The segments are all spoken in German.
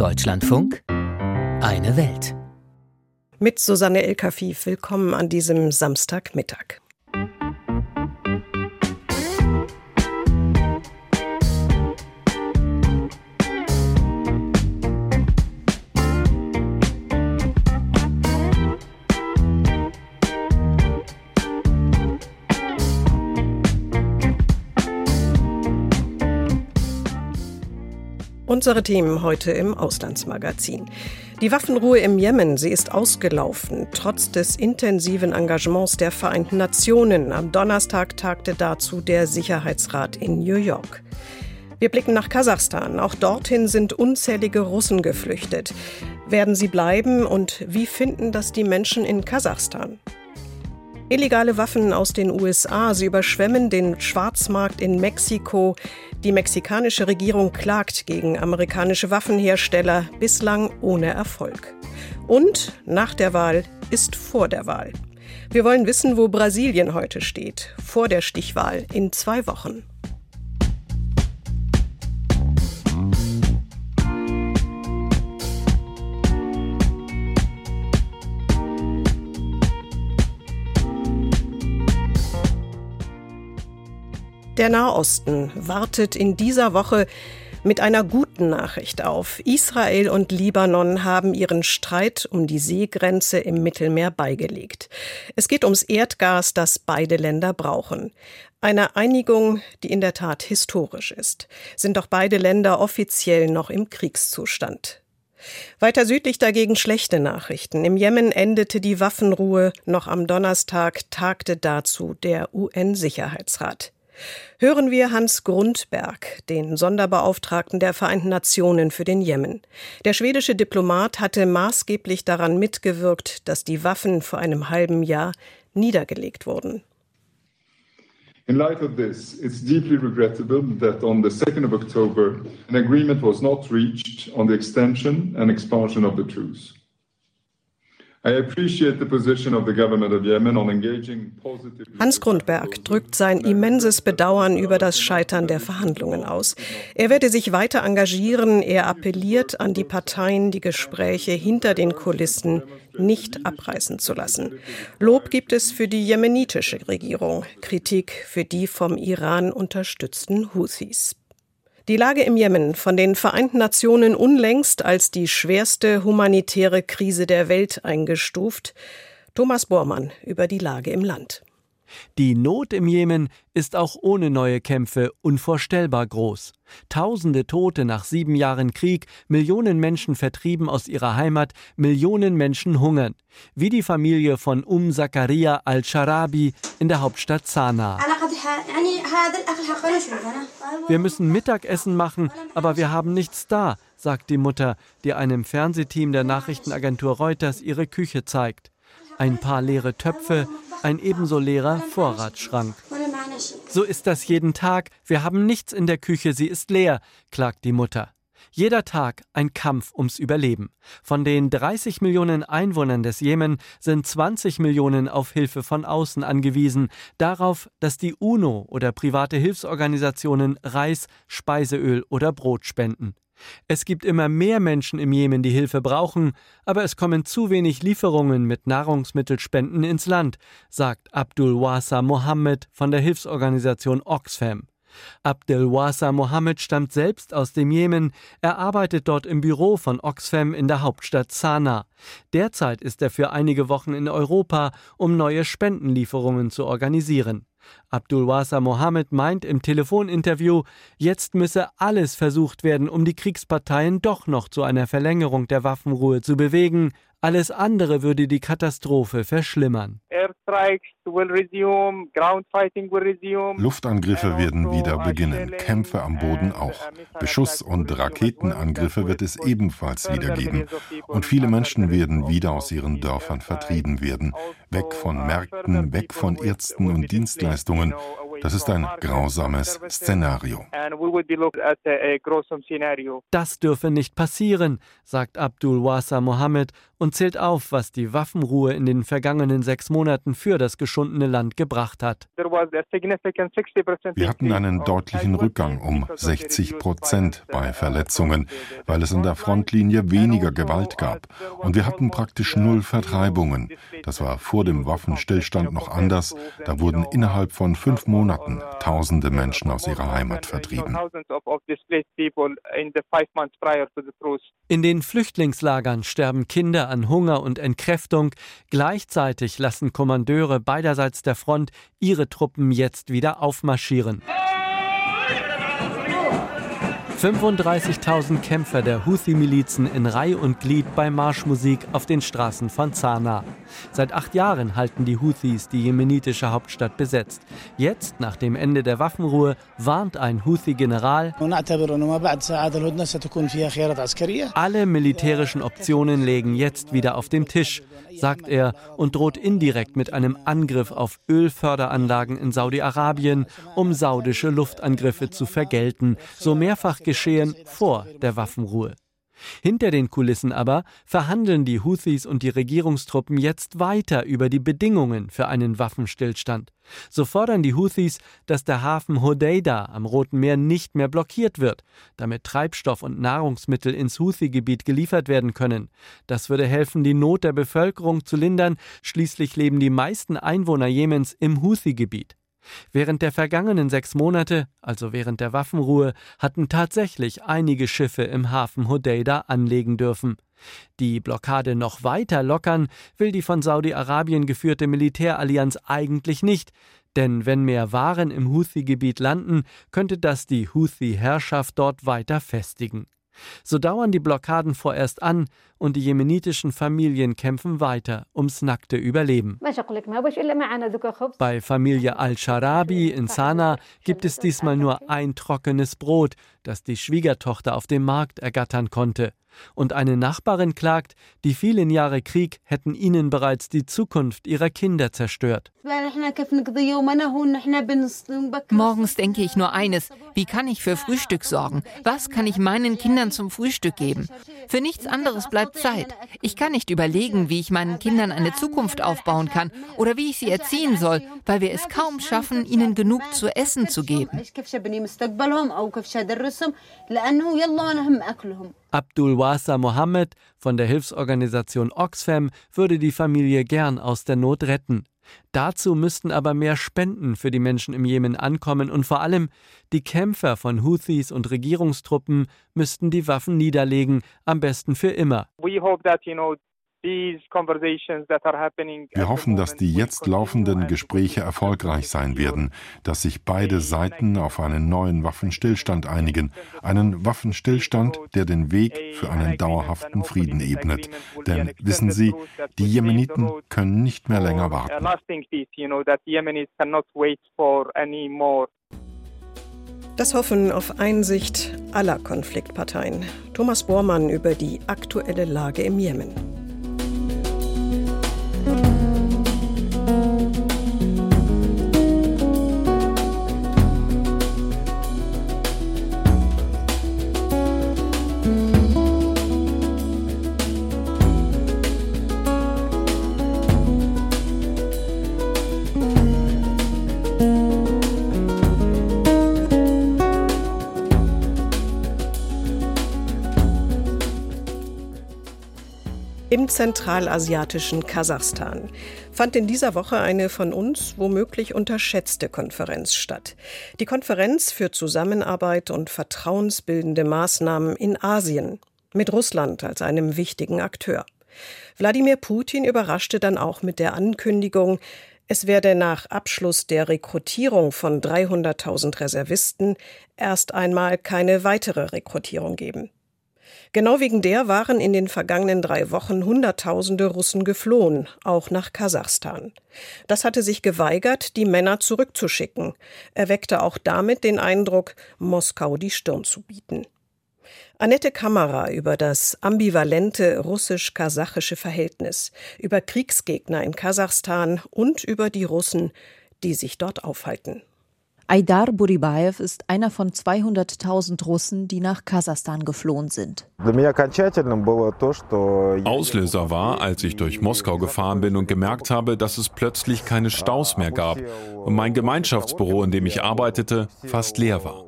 Deutschlandfunk Eine Welt. Mit Susanne Elkafif willkommen an diesem Samstagmittag. Unsere Themen heute im Auslandsmagazin. Die Waffenruhe im Jemen, sie ist ausgelaufen, trotz des intensiven Engagements der Vereinten Nationen. Am Donnerstag tagte dazu der Sicherheitsrat in New York. Wir blicken nach Kasachstan. Auch dorthin sind unzählige Russen geflüchtet. Werden sie bleiben und wie finden das die Menschen in Kasachstan? Illegale Waffen aus den USA, sie überschwemmen den Schwarzmarkt in Mexiko. Die mexikanische Regierung klagt gegen amerikanische Waffenhersteller, bislang ohne Erfolg. Und nach der Wahl ist vor der Wahl. Wir wollen wissen, wo Brasilien heute steht, vor der Stichwahl in zwei Wochen. Der Nahosten wartet in dieser Woche mit einer guten Nachricht auf. Israel und Libanon haben ihren Streit um die Seegrenze im Mittelmeer beigelegt. Es geht ums Erdgas, das beide Länder brauchen. Eine Einigung, die in der Tat historisch ist. Sind doch beide Länder offiziell noch im Kriegszustand. Weiter südlich dagegen schlechte Nachrichten. Im Jemen endete die Waffenruhe. Noch am Donnerstag tagte dazu der UN-Sicherheitsrat. Hören wir Hans Grundberg, den Sonderbeauftragten der Vereinten Nationen für den Jemen. Der schwedische Diplomat hatte maßgeblich daran mitgewirkt, dass die Waffen vor einem halben Jahr niedergelegt wurden. In light of this, it's deeply regrettable that on the 2nd of October, an agreement was not reached on the extension and expansion of the truce. Hans Grundberg drückt sein immenses Bedauern über das Scheitern der Verhandlungen aus. Er werde sich weiter engagieren. Er appelliert an die Parteien, die Gespräche hinter den Kulissen nicht abreißen zu lassen. Lob gibt es für die jemenitische Regierung, Kritik für die vom Iran unterstützten Houthis. Die Lage im Jemen, von den Vereinten Nationen unlängst als die schwerste humanitäre Krise der Welt eingestuft. Thomas Bormann über die Lage im Land. Die Not im Jemen ist auch ohne neue Kämpfe unvorstellbar groß. Tausende Tote nach sieben Jahren Krieg, Millionen Menschen vertrieben aus ihrer Heimat, Millionen Menschen hungern. Wie die Familie von Um Zakaria al-Sharabi in der Hauptstadt Sanaa. Wir müssen Mittagessen machen, aber wir haben nichts da, sagt die Mutter, die einem Fernsehteam der Nachrichtenagentur Reuters ihre Küche zeigt. Ein paar leere Töpfe, ein ebenso leerer Vorratsschrank. So ist das jeden Tag. Wir haben nichts in der Küche, sie ist leer, klagt die Mutter. Jeder Tag ein Kampf ums Überleben. Von den 30 Millionen Einwohnern des Jemen sind 20 Millionen auf Hilfe von außen angewiesen, darauf, dass die UNO oder private Hilfsorganisationen Reis, Speiseöl oder Brot spenden. Es gibt immer mehr Menschen im Jemen, die Hilfe brauchen, aber es kommen zu wenig Lieferungen mit Nahrungsmittelspenden ins Land, sagt Abdul Wasa Mohammed von der Hilfsorganisation Oxfam. Abdel Wasa Mohammed stammt selbst aus dem Jemen. Er arbeitet dort im Büro von Oxfam in der Hauptstadt Sanaa. Derzeit ist er für einige Wochen in Europa, um neue Spendenlieferungen zu organisieren. Abdul Wasa Mohammed meint im Telefoninterview, jetzt müsse alles versucht werden, um die Kriegsparteien doch noch zu einer Verlängerung der Waffenruhe zu bewegen. Alles andere würde die Katastrophe verschlimmern. Luftangriffe werden wieder beginnen, Kämpfe am Boden auch. Beschuss- und Raketenangriffe wird es ebenfalls wieder geben. Und viele Menschen werden wieder aus ihren Dörfern vertrieben werden. Weg von Märkten, weg von Ärzten und Dienstleistungen. Das ist ein grausames Szenario. Das dürfe nicht passieren, sagt Abdul Wasa Mohammed und zählt auf, was die Waffenruhe in den vergangenen sechs Monaten für das geschundene Land gebracht hat. Wir hatten einen deutlichen Rückgang um 60 Prozent bei Verletzungen, weil es an der Frontlinie weniger Gewalt gab. Und wir hatten praktisch null Vertreibungen. Das war vor dem Waffenstillstand noch anders. Da wurden innerhalb von fünf Monaten tausende Menschen aus ihrer Heimat vertrieben. In den Flüchtlingslagern sterben Kinder an Hunger und Entkräftung. Gleichzeitig lassen Kommandeure beiderseits der Front ihre Truppen jetzt wieder aufmarschieren. 35.000 Kämpfer der Houthi-Milizen in Reih und Glied bei Marschmusik auf den Straßen von Zana. Seit acht Jahren halten die Houthis die jemenitische Hauptstadt besetzt. Jetzt, nach dem Ende der Waffenruhe, warnt ein Houthi-General, alle militärischen Optionen legen jetzt wieder auf dem Tisch, sagt er und droht indirekt mit einem Angriff auf Ölförderanlagen in Saudi-Arabien, um saudische Luftangriffe zu vergelten, so mehrfach geschehen vor der Waffenruhe. Hinter den Kulissen aber verhandeln die Houthis und die Regierungstruppen jetzt weiter über die Bedingungen für einen Waffenstillstand. So fordern die Houthis, dass der Hafen Hodeida am Roten Meer nicht mehr blockiert wird, damit Treibstoff und Nahrungsmittel ins Houthi-Gebiet geliefert werden können. Das würde helfen, die Not der Bevölkerung zu lindern. Schließlich leben die meisten Einwohner Jemens im Houthi-Gebiet. Während der vergangenen sechs Monate, also während der Waffenruhe, hatten tatsächlich einige Schiffe im Hafen Hodeida anlegen dürfen. Die Blockade noch weiter lockern will die von Saudi-Arabien geführte Militärallianz eigentlich nicht, denn wenn mehr Waren im Houthi-Gebiet landen, könnte das die Houthi-Herrschaft dort weiter festigen. So dauern die Blockaden vorerst an und die jemenitischen Familien kämpfen weiter ums nackte Überleben. Bei Familie Al-Sharabi in Sana gibt es diesmal nur ein trockenes Brot, das die Schwiegertochter auf dem Markt ergattern konnte. Und eine Nachbarin klagt, die vielen Jahre Krieg hätten ihnen bereits die Zukunft ihrer Kinder zerstört. Morgens denke ich nur eines, wie kann ich für Frühstück sorgen? Was kann ich meinen Kindern zum Frühstück geben? Für nichts anderes bleibt Zeit. Ich kann nicht überlegen, wie ich meinen Kindern eine Zukunft aufbauen kann oder wie ich sie erziehen soll, weil wir es kaum schaffen, ihnen genug zu essen zu geben. Abdul Wasa Mohammed von der Hilfsorganisation Oxfam würde die Familie gern aus der Not retten. Dazu müssten aber mehr Spenden für die Menschen im Jemen ankommen und vor allem die Kämpfer von Houthis und Regierungstruppen müssten die Waffen niederlegen, am besten für immer. We hope that, you know, wir hoffen, dass die jetzt laufenden Gespräche erfolgreich sein werden, dass sich beide Seiten auf einen neuen Waffenstillstand einigen, einen Waffenstillstand, der den Weg für einen dauerhaften Frieden ebnet. Denn wissen Sie, die Jemeniten können nicht mehr länger warten. Das Hoffen auf Einsicht aller Konfliktparteien. Thomas Bormann über die aktuelle Lage im Jemen. Zentralasiatischen Kasachstan fand in dieser Woche eine von uns womöglich unterschätzte Konferenz statt. Die Konferenz für Zusammenarbeit und vertrauensbildende Maßnahmen in Asien mit Russland als einem wichtigen Akteur. Wladimir Putin überraschte dann auch mit der Ankündigung, es werde nach Abschluss der Rekrutierung von 300.000 Reservisten erst einmal keine weitere Rekrutierung geben. Genau wegen der waren in den vergangenen drei Wochen Hunderttausende Russen geflohen, auch nach Kasachstan. Das hatte sich geweigert, die Männer zurückzuschicken, erweckte auch damit den Eindruck, Moskau die Stirn zu bieten. Annette Kamera über das ambivalente russisch-kasachische Verhältnis, über Kriegsgegner in Kasachstan und über die Russen, die sich dort aufhalten. Aidar Buribaev ist einer von 200.000 Russen, die nach Kasachstan geflohen sind. Auslöser war, als ich durch Moskau gefahren bin und gemerkt habe, dass es plötzlich keine Staus mehr gab und mein Gemeinschaftsbüro, in dem ich arbeitete, fast leer war.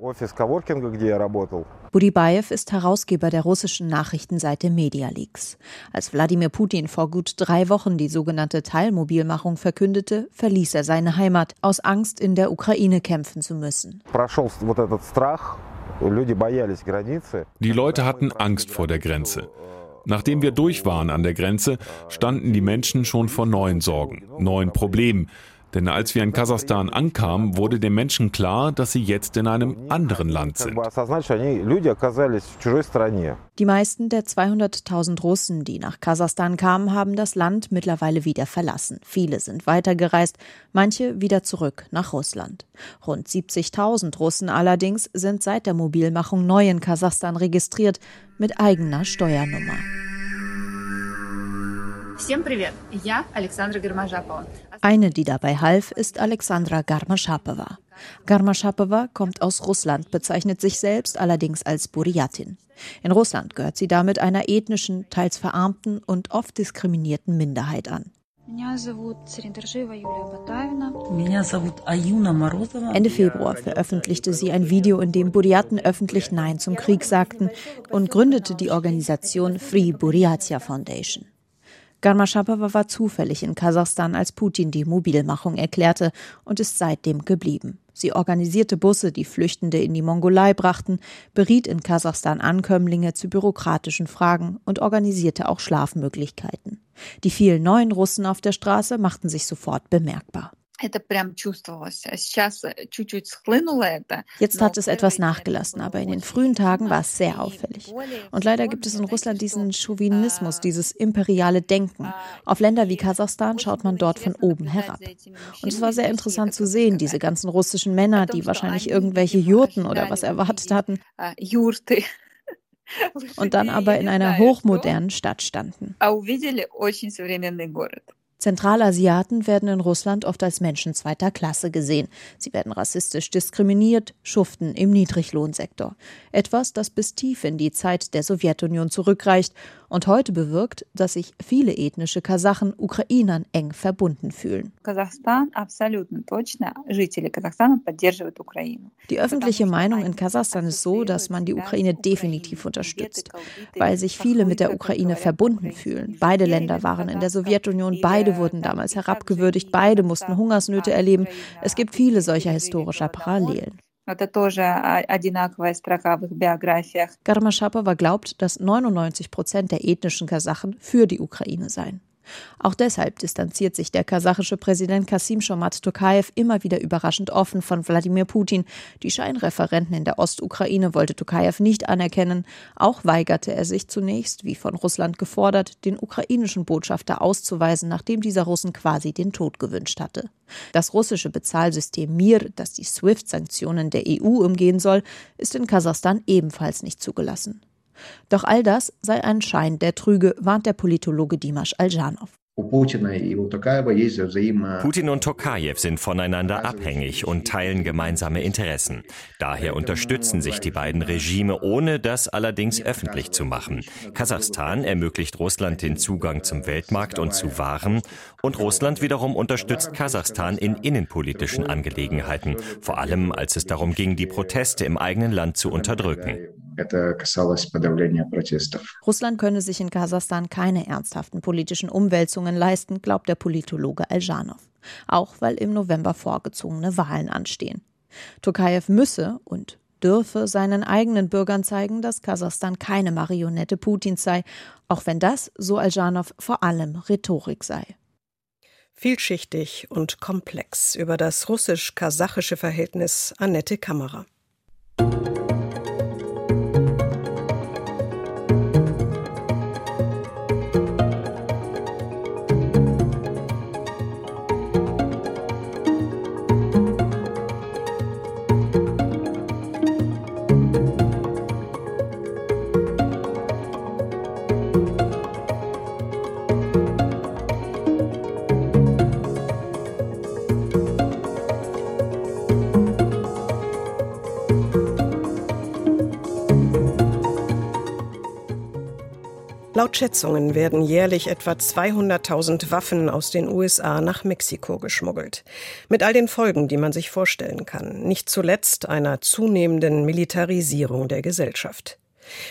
Buribaev ist Herausgeber der russischen Nachrichtenseite Medialeaks. Als Wladimir Putin vor gut drei Wochen die sogenannte Teilmobilmachung verkündete, verließ er seine Heimat aus Angst, in der Ukraine kämpfen zu müssen. Die Leute hatten Angst vor der Grenze. Nachdem wir durch waren an der Grenze, standen die Menschen schon vor neuen Sorgen, neuen Problemen, denn als wir in Kasachstan ankamen, wurde den Menschen klar, dass sie jetzt in einem anderen Land sind. Die meisten der 200.000 Russen, die nach Kasachstan kamen, haben das Land mittlerweile wieder verlassen. Viele sind weitergereist, manche wieder zurück nach Russland. Rund 70.000 Russen allerdings sind seit der Mobilmachung neu in Kasachstan registriert mit eigener Steuernummer. Eine, die dabei half, ist Alexandra Garmaschapowa. Garmaschapowa kommt aus Russland, bezeichnet sich selbst allerdings als Buryatin. In Russland gehört sie damit einer ethnischen, teils verarmten und oft diskriminierten Minderheit an. Ende Februar veröffentlichte sie ein Video, in dem Buryaten öffentlich Nein zum Krieg sagten und gründete die Organisation Free Buryatia Foundation. Garmaschapowa war zufällig in Kasachstan, als Putin die Mobilmachung erklärte und ist seitdem geblieben. Sie organisierte Busse, die Flüchtende in die Mongolei brachten, beriet in Kasachstan Ankömmlinge zu bürokratischen Fragen und organisierte auch Schlafmöglichkeiten. Die vielen neuen Russen auf der Straße machten sich sofort bemerkbar. Э, Jetzt hat es etwas nachgelassen, aber in den frühen Tagen war es sehr auffällig. Und leider gibt es in Russland diesen Chauvinismus, dieses imperiale Denken. Auf Länder wie Kasachstan schaut man dort von oben herab. Und es war sehr interessant zu sehen, diese ganzen russischen Männer, die wahrscheinlich irgendwelche Jurten oder was erwartet hatten. Und dann aber in einer hochmodernen Stadt standen. Zentralasiaten werden in Russland oft als Menschen zweiter Klasse gesehen. Sie werden rassistisch diskriminiert, schuften im Niedriglohnsektor. Etwas, das bis tief in die Zeit der Sowjetunion zurückreicht und heute bewirkt, dass sich viele ethnische Kasachen Ukrainern eng verbunden fühlen. Die öffentliche Meinung in Kasachstan ist so, dass man die Ukraine definitiv unterstützt, weil sich viele mit der Ukraine verbunden fühlen. Beide Länder waren in der Sowjetunion, beide wurden damals herabgewürdigt, beide mussten Hungersnöte erleben. Es gibt viele solcher historischer Parallelen. Garmaschapowa glaubt, dass 99 Prozent der ethnischen Kasachen für die Ukraine seien. Auch deshalb distanziert sich der kasachische Präsident Kasim Shomat Tokayev immer wieder überraschend offen von Wladimir Putin. Die Scheinreferenten in der Ostukraine wollte Tokayev nicht anerkennen. Auch weigerte er sich zunächst, wie von Russland gefordert, den ukrainischen Botschafter auszuweisen, nachdem dieser Russen quasi den Tod gewünscht hatte. Das russische Bezahlsystem Mir, das die SWIFT-Sanktionen der EU umgehen soll, ist in Kasachstan ebenfalls nicht zugelassen. Doch all das sei ein Schein, der trüge, warnt der Politologe Dimash Aljanov. Putin und Tokajew sind voneinander abhängig und teilen gemeinsame Interessen. Daher unterstützen sich die beiden Regime, ohne das allerdings öffentlich zu machen. Kasachstan ermöglicht Russland den Zugang zum Weltmarkt und zu Waren und Russland wiederum unterstützt Kasachstan in innenpolitischen Angelegenheiten, vor allem als es darum ging, die Proteste im eigenen Land zu unterdrücken. Russland könne sich in Kasachstan keine ernsthaften politischen Umwälzungen leisten, glaubt der Politologe Aljanov. Auch weil im November vorgezogene Wahlen anstehen. Tokayev müsse und dürfe seinen eigenen Bürgern zeigen, dass Kasachstan keine Marionette Putins sei, auch wenn das, so Aljanov, vor allem Rhetorik sei. Vielschichtig und komplex über das russisch-kasachische Verhältnis Annette Kammerer. Laut Schätzungen werden jährlich etwa 200.000 Waffen aus den USA nach Mexiko geschmuggelt. Mit all den Folgen, die man sich vorstellen kann. Nicht zuletzt einer zunehmenden Militarisierung der Gesellschaft.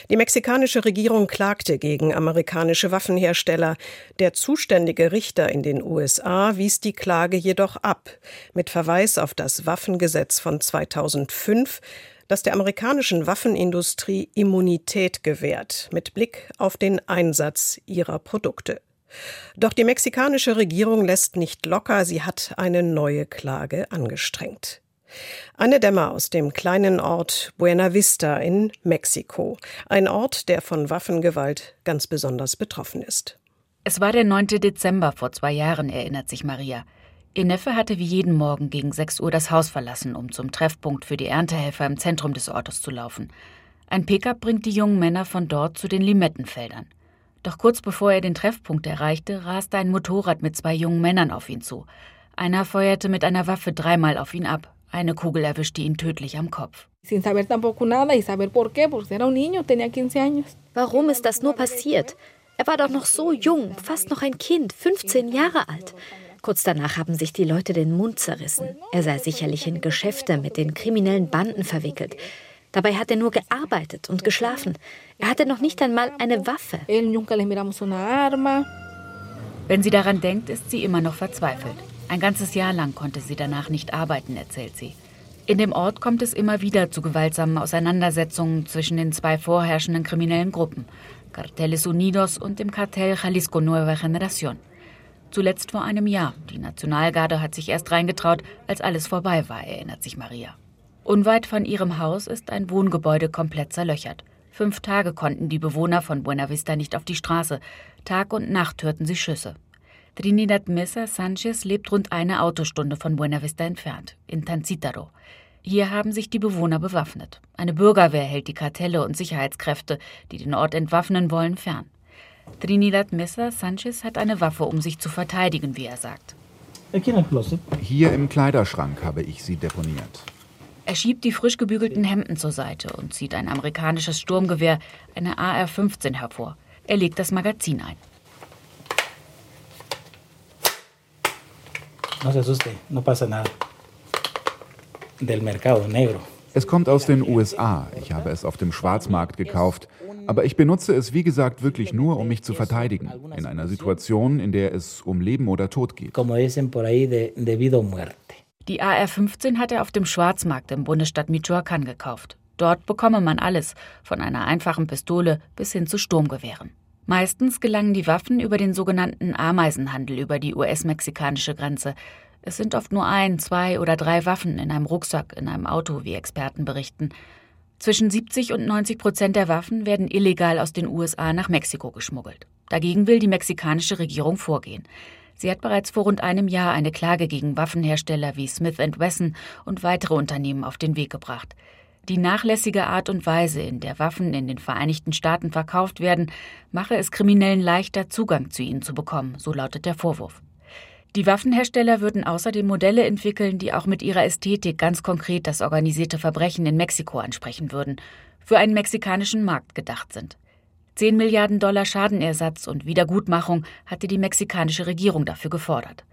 Die mexikanische Regierung klagte gegen amerikanische Waffenhersteller. Der zuständige Richter in den USA wies die Klage jedoch ab, mit Verweis auf das Waffengesetz von 2005, das der amerikanischen Waffenindustrie Immunität gewährt, mit Blick auf den Einsatz ihrer Produkte. Doch die mexikanische Regierung lässt nicht locker, sie hat eine neue Klage angestrengt. Anne Dämmer aus dem kleinen Ort Buena Vista in Mexiko, ein Ort, der von Waffengewalt ganz besonders betroffen ist. Es war der 9. Dezember vor zwei Jahren, erinnert sich Maria. Ihr Neffe hatte wie jeden Morgen gegen 6 Uhr das Haus verlassen, um zum Treffpunkt für die Erntehelfer im Zentrum des Ortes zu laufen. Ein Pickup bringt die jungen Männer von dort zu den Limettenfeldern. Doch kurz bevor er den Treffpunkt erreichte, raste ein Motorrad mit zwei jungen Männern auf ihn zu. Einer feuerte mit einer Waffe dreimal auf ihn ab. Eine Kugel erwischte ihn tödlich am Kopf. Warum ist das nur passiert? Er war doch noch so jung, fast noch ein Kind, 15 Jahre alt. Kurz danach haben sich die Leute den Mund zerrissen. Er sei sicherlich in Geschäfte mit den kriminellen Banden verwickelt. Dabei hat er nur gearbeitet und geschlafen. Er hatte noch nicht einmal eine Waffe. Wenn sie daran denkt, ist sie immer noch verzweifelt. Ein ganzes Jahr lang konnte sie danach nicht arbeiten, erzählt sie. In dem Ort kommt es immer wieder zu gewaltsamen Auseinandersetzungen zwischen den zwei vorherrschenden kriminellen Gruppen, Carteles Unidos und dem Kartell Jalisco Nueva Generación. Zuletzt vor einem Jahr. Die Nationalgarde hat sich erst reingetraut, als alles vorbei war, erinnert sich Maria. Unweit von ihrem Haus ist ein Wohngebäude komplett zerlöchert. Fünf Tage konnten die Bewohner von Buena Vista nicht auf die Straße. Tag und Nacht hörten sie Schüsse. Trinidad Mesa Sanchez lebt rund eine Autostunde von Buena Vista entfernt, in Tancítaro. Hier haben sich die Bewohner bewaffnet. Eine Bürgerwehr hält die Kartelle und Sicherheitskräfte, die den Ort entwaffnen wollen, fern. Trinidad Mesa Sanchez hat eine Waffe, um sich zu verteidigen, wie er sagt. Hier im Kleiderschrank habe ich sie deponiert. Er schiebt die frisch gebügelten Hemden zur Seite und zieht ein amerikanisches Sturmgewehr, eine AR-15, hervor. Er legt das Magazin ein. No se asuste, no pasa nada. Del mercado negro. Es kommt aus den USA. Ich habe es auf dem Schwarzmarkt gekauft. Aber ich benutze es, wie gesagt, wirklich nur, um mich zu verteidigen. In einer Situation, in der es um Leben oder Tod geht. Die AR-15 hat er auf dem Schwarzmarkt im Bundesstaat Michoacán gekauft. Dort bekomme man alles, von einer einfachen Pistole bis hin zu Sturmgewehren. Meistens gelangen die Waffen über den sogenannten Ameisenhandel über die US-mexikanische Grenze. Es sind oft nur ein, zwei oder drei Waffen in einem Rucksack, in einem Auto, wie Experten berichten. Zwischen 70 und 90 Prozent der Waffen werden illegal aus den USA nach Mexiko geschmuggelt. Dagegen will die mexikanische Regierung vorgehen. Sie hat bereits vor rund einem Jahr eine Klage gegen Waffenhersteller wie Smith Wesson und weitere Unternehmen auf den Weg gebracht. Die nachlässige Art und Weise, in der Waffen in den Vereinigten Staaten verkauft werden, mache es Kriminellen leichter, Zugang zu ihnen zu bekommen, so lautet der Vorwurf. Die Waffenhersteller würden außerdem Modelle entwickeln, die auch mit ihrer Ästhetik ganz konkret das organisierte Verbrechen in Mexiko ansprechen würden, für einen mexikanischen Markt gedacht sind. 10 Milliarden Dollar Schadenersatz und Wiedergutmachung hatte die mexikanische Regierung dafür gefordert.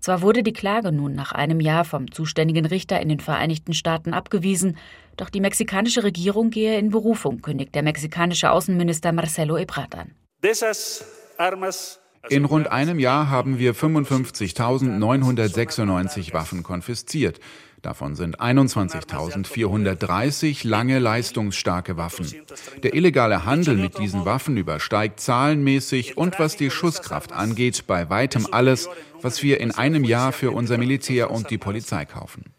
Zwar wurde die Klage nun nach einem Jahr vom zuständigen Richter in den Vereinigten Staaten abgewiesen, doch die mexikanische Regierung gehe in Berufung, kündigt der mexikanische Außenminister Marcelo Ebrard an. In rund einem Jahr haben wir 55.996 Waffen konfisziert. Davon sind 21.430 lange leistungsstarke Waffen. Der illegale Handel mit diesen Waffen übersteigt zahlenmäßig und was die Schusskraft angeht, bei weitem alles, was wir in einem Jahr für unser Militär und die Polizei kaufen.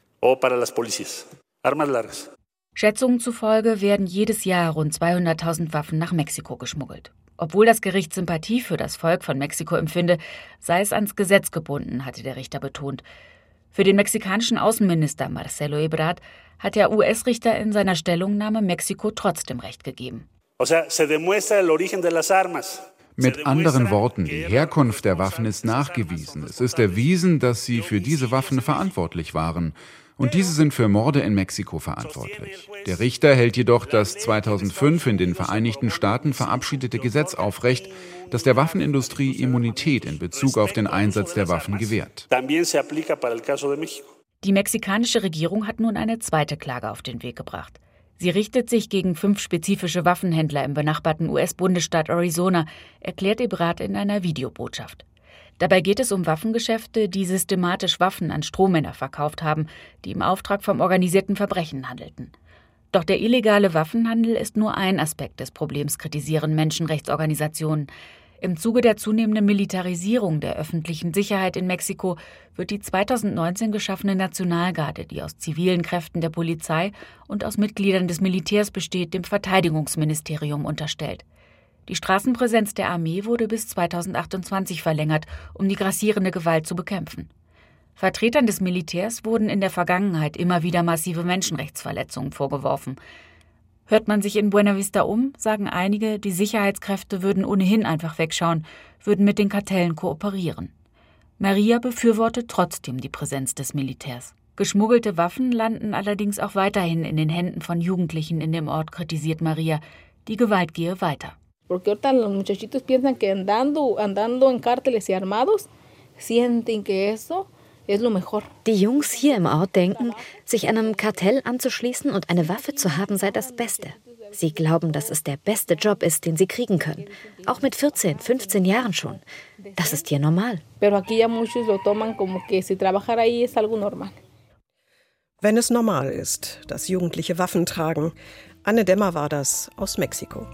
Schätzungen zufolge werden jedes Jahr rund 200.000 Waffen nach Mexiko geschmuggelt. Obwohl das Gericht Sympathie für das Volk von Mexiko empfinde, sei es ans Gesetz gebunden, hatte der Richter betont. Für den mexikanischen Außenminister Marcelo Ebrard hat der US-Richter in seiner Stellungnahme Mexiko trotzdem Recht gegeben. Mit anderen Worten, die Herkunft der Waffen ist nachgewiesen. Es ist erwiesen, dass sie für diese Waffen verantwortlich waren. Und diese sind für Morde in Mexiko verantwortlich. Der Richter hält jedoch das 2005 in den Vereinigten Staaten verabschiedete Gesetz aufrecht, das der Waffenindustrie Immunität in Bezug auf den Einsatz der Waffen gewährt. Die mexikanische Regierung hat nun eine zweite Klage auf den Weg gebracht. Sie richtet sich gegen fünf spezifische Waffenhändler im benachbarten US-Bundesstaat Arizona, erklärt Ebrat in einer Videobotschaft. Dabei geht es um Waffengeschäfte, die systematisch Waffen an Strohmänner verkauft haben, die im Auftrag vom organisierten Verbrechen handelten. Doch der illegale Waffenhandel ist nur ein Aspekt des Problems, kritisieren Menschenrechtsorganisationen. Im Zuge der zunehmenden Militarisierung der öffentlichen Sicherheit in Mexiko wird die 2019 geschaffene Nationalgarde, die aus zivilen Kräften der Polizei und aus Mitgliedern des Militärs besteht, dem Verteidigungsministerium unterstellt. Die Straßenpräsenz der Armee wurde bis 2028 verlängert, um die grassierende Gewalt zu bekämpfen. Vertretern des Militärs wurden in der Vergangenheit immer wieder massive Menschenrechtsverletzungen vorgeworfen. Hört man sich in Buena Vista um, sagen einige, die Sicherheitskräfte würden ohnehin einfach wegschauen, würden mit den Kartellen kooperieren. Maria befürwortet trotzdem die Präsenz des Militärs. Geschmuggelte Waffen landen allerdings auch weiterhin in den Händen von Jugendlichen in dem Ort, kritisiert Maria. Die Gewalt gehe weiter. Porque ahorita los muchachitos piensan que andando, andando en cárteles y armados, sienten que eso die Jungs hier im Ort denken, sich einem Kartell anzuschließen und eine Waffe zu haben sei das Beste. Sie glauben, dass es der beste Job ist, den sie kriegen können. Auch mit 14, 15 Jahren schon. Das ist hier normal. Wenn es normal ist, dass Jugendliche Waffen tragen. Anne Dämmer war das aus Mexiko.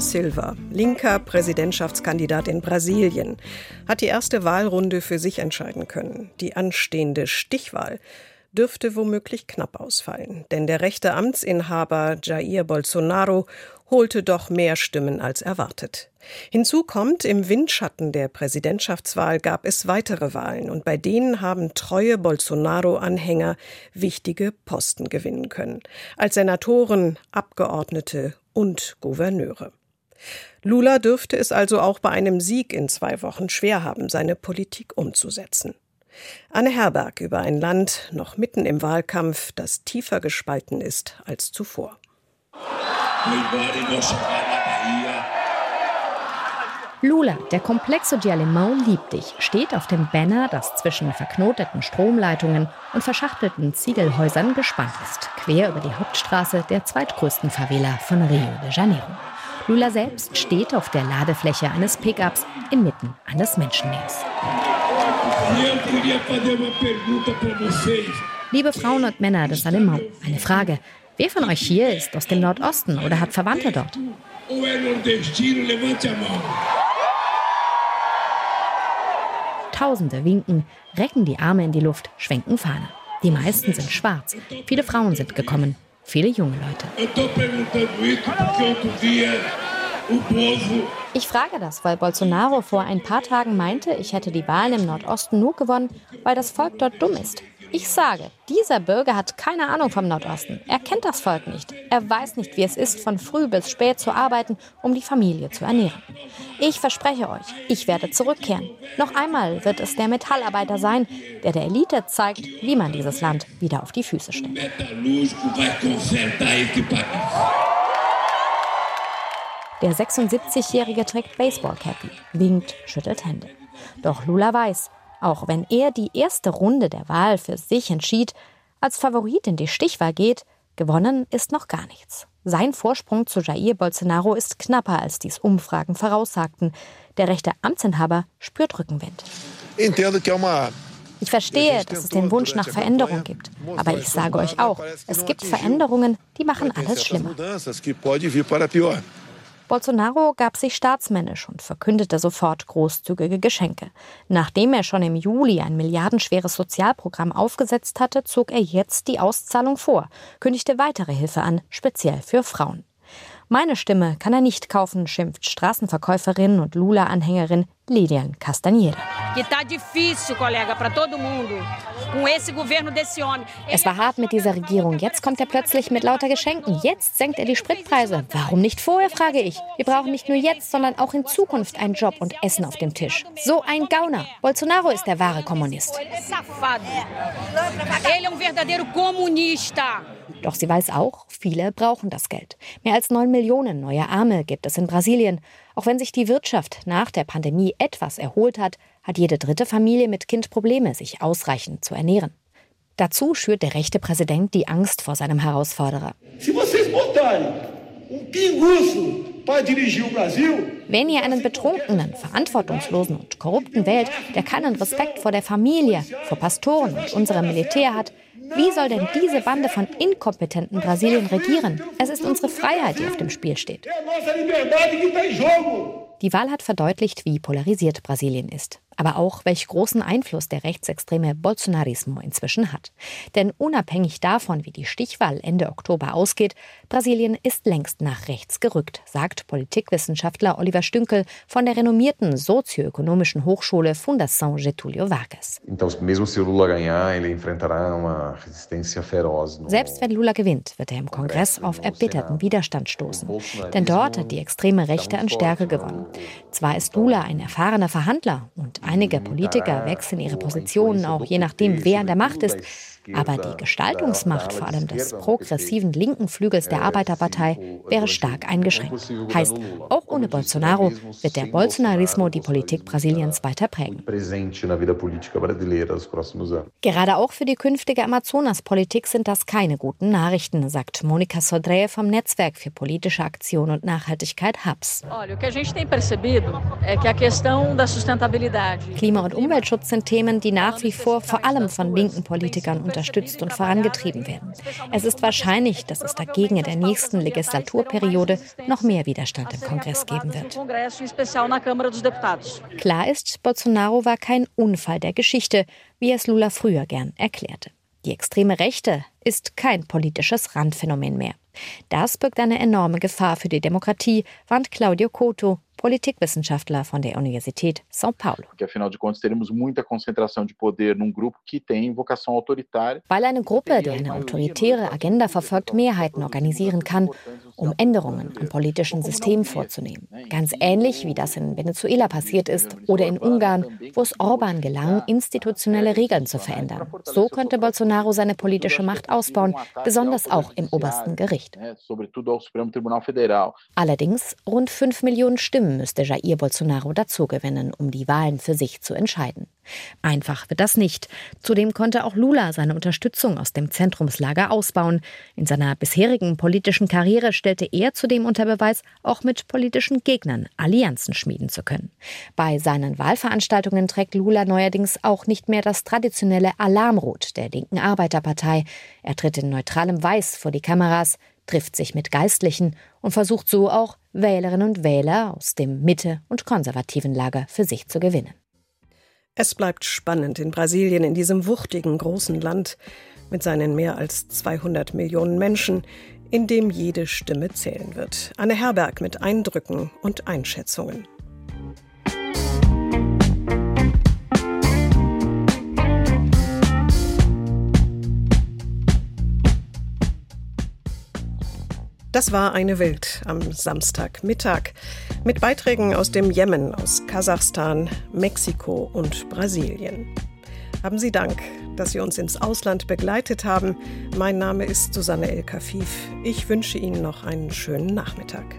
Silva, linker Präsidentschaftskandidat in Brasilien, hat die erste Wahlrunde für sich entscheiden können. Die anstehende Stichwahl dürfte womöglich knapp ausfallen, denn der rechte Amtsinhaber Jair Bolsonaro holte doch mehr Stimmen als erwartet. Hinzu kommt, im Windschatten der Präsidentschaftswahl gab es weitere Wahlen und bei denen haben treue Bolsonaro-Anhänger wichtige Posten gewinnen können. Als Senatoren, Abgeordnete und Gouverneure. Lula dürfte es also auch bei einem Sieg in zwei Wochen schwer haben, seine Politik umzusetzen. Anne Herberg über ein Land noch mitten im Wahlkampf, das tiefer gespalten ist als zuvor. Lula, der Complexo de Alemão liebt dich, steht auf dem Banner, das zwischen verknoteten Stromleitungen und verschachtelten Ziegelhäusern gespannt ist, quer über die Hauptstraße der zweitgrößten Favela von Rio de Janeiro. Lula selbst steht auf der Ladefläche eines Pickups inmitten eines Menschenmeers. Liebe Frauen und Männer des Alemão, eine Frage. Wer von euch hier ist aus dem Nordosten oder hat Verwandte dort? Tausende winken, recken die Arme in die Luft, schwenken Fahne. Die meisten sind schwarz. Viele Frauen sind gekommen. Viele junge Leute. Ich frage das, weil Bolsonaro vor ein paar Tagen meinte, ich hätte die Wahlen im Nordosten nur gewonnen, weil das Volk dort dumm ist. Ich sage, dieser Bürger hat keine Ahnung vom Nordosten. Er kennt das Volk nicht. Er weiß nicht, wie es ist, von früh bis spät zu arbeiten, um die Familie zu ernähren. Ich verspreche euch, ich werde zurückkehren. Noch einmal wird es der Metallarbeiter sein, der der Elite zeigt, wie man dieses Land wieder auf die Füße stellt. Der 76-Jährige trägt Baseballcappy, winkt, schüttelt Hände. Doch Lula weiß, auch wenn er die erste Runde der Wahl für sich entschied, als Favorit in die Stichwahl geht, gewonnen ist noch gar nichts. Sein Vorsprung zu Jair Bolsonaro ist knapper, als dies Umfragen voraussagten. Der rechte Amtsinhaber spürt Rückenwind. Ich verstehe, dass es den Wunsch nach Veränderung gibt. Aber ich sage euch auch, es gibt Veränderungen, die machen alles schlimmer. Bolsonaro gab sich staatsmännisch und verkündete sofort großzügige Geschenke. Nachdem er schon im Juli ein milliardenschweres Sozialprogramm aufgesetzt hatte, zog er jetzt die Auszahlung vor, kündigte weitere Hilfe an, speziell für Frauen. Meine Stimme kann er nicht kaufen, schimpft Straßenverkäuferin und Lula-Anhängerin Lilian Castanheira. Es war hart mit dieser Regierung. Jetzt kommt er plötzlich mit lauter Geschenken. Jetzt senkt er die Spritpreise. Warum nicht vorher, frage ich. Wir brauchen nicht nur jetzt, sondern auch in Zukunft einen Job und Essen auf dem Tisch. So ein Gauner. Bolsonaro ist der wahre Kommunist. Doch sie weiß auch, viele brauchen das Geld. Mehr als neun Millionen neue Arme gibt es in Brasilien. Auch wenn sich die Wirtschaft nach der Pandemie etwas erholt hat, hat jede dritte Familie mit Kind Probleme, sich ausreichend zu ernähren. Dazu schürt der rechte Präsident die Angst vor seinem Herausforderer. Wenn ihr einen betrunkenen, verantwortungslosen und korrupten wählt, der keinen Respekt vor der Familie, vor Pastoren und unserem Militär hat, wie soll denn diese Bande von inkompetenten Brasilien regieren? Es ist unsere Freiheit, die auf dem Spiel steht. Die Wahl hat verdeutlicht, wie polarisiert Brasilien ist aber auch welch großen Einfluss der rechtsextreme Bolsonarismo inzwischen hat. Denn unabhängig davon, wie die Stichwahl Ende Oktober ausgeht, Brasilien ist längst nach rechts gerückt, sagt Politikwissenschaftler Oliver Stünkel von der renommierten sozioökonomischen Hochschule Fundação Getúlio Vargas. Selbst wenn Lula gewinnt, wird er im Kongress auf erbitterten Widerstand stoßen. Denn dort hat die extreme Rechte an Stärke gewonnen. Zwar ist Lula ein erfahrener Verhandler und Einige Politiker wechseln ihre Positionen auch je nachdem, wer an der Macht ist. Aber die Gestaltungsmacht, vor allem des progressiven linken Flügels der Arbeiterpartei, wäre stark eingeschränkt. Heißt, auch ohne Bolsonaro wird der Bolsonarismo die Politik Brasiliens weiter prägen. Gerade auch für die künftige Amazonaspolitik sind das keine guten Nachrichten, sagt Monika Sodré vom Netzwerk für politische Aktion und Nachhaltigkeit HAPS. Klima- und Umweltschutz sind Themen, die nach wie vor vor allem von linken Politikern unterstützt und vorangetrieben werden. Es ist wahrscheinlich, dass es dagegen in der nächsten Legislaturperiode noch mehr Widerstand im Kongress geben wird. Klar ist, Bolsonaro war kein Unfall der Geschichte, wie es Lula früher gern erklärte. Die extreme Rechte ist kein politisches Randphänomen mehr. Das birgt eine enorme Gefahr für die Demokratie, warnt Claudio Coto, Politikwissenschaftler von der Universität São Paulo. Weil eine Gruppe, die eine autoritäre Agenda verfolgt, Mehrheiten organisieren kann, um Änderungen im politischen System vorzunehmen. Ganz ähnlich wie das in Venezuela passiert ist oder in Ungarn, wo es Orban gelang, institutionelle Regeln zu verändern. So könnte Bolsonaro seine politische Macht ausbauen, besonders auch im obersten Gericht. Allerdings rund fünf Millionen Stimmen Stimmen müsste Jair Bolsonaro dazugewinnen, um die Wahlen für sich zu entscheiden. Einfach wird das nicht. Zudem konnte auch Lula seine Unterstützung aus dem Zentrumslager ausbauen. In seiner bisherigen politischen Karriere stellte er zudem unter Beweis, auch mit politischen Gegnern Allianzen schmieden zu können. Bei seinen Wahlveranstaltungen trägt Lula neuerdings auch nicht mehr das traditionelle Alarmrot der linken Arbeiterpartei. Er tritt in neutralem Weiß vor die Kameras, trifft sich mit Geistlichen und versucht so auch Wählerinnen und Wähler aus dem Mitte- und konservativen Lager für sich zu gewinnen. Es bleibt spannend in Brasilien, in diesem wuchtigen großen Land mit seinen mehr als 200 Millionen Menschen, in dem jede Stimme zählen wird. Anne Herberg mit Eindrücken und Einschätzungen. Das war eine Welt am Samstagmittag mit Beiträgen aus dem Jemen, aus Kasachstan, Mexiko und Brasilien. Haben Sie Dank, dass Sie uns ins Ausland begleitet haben. Mein Name ist Susanne El Kafif. Ich wünsche Ihnen noch einen schönen Nachmittag.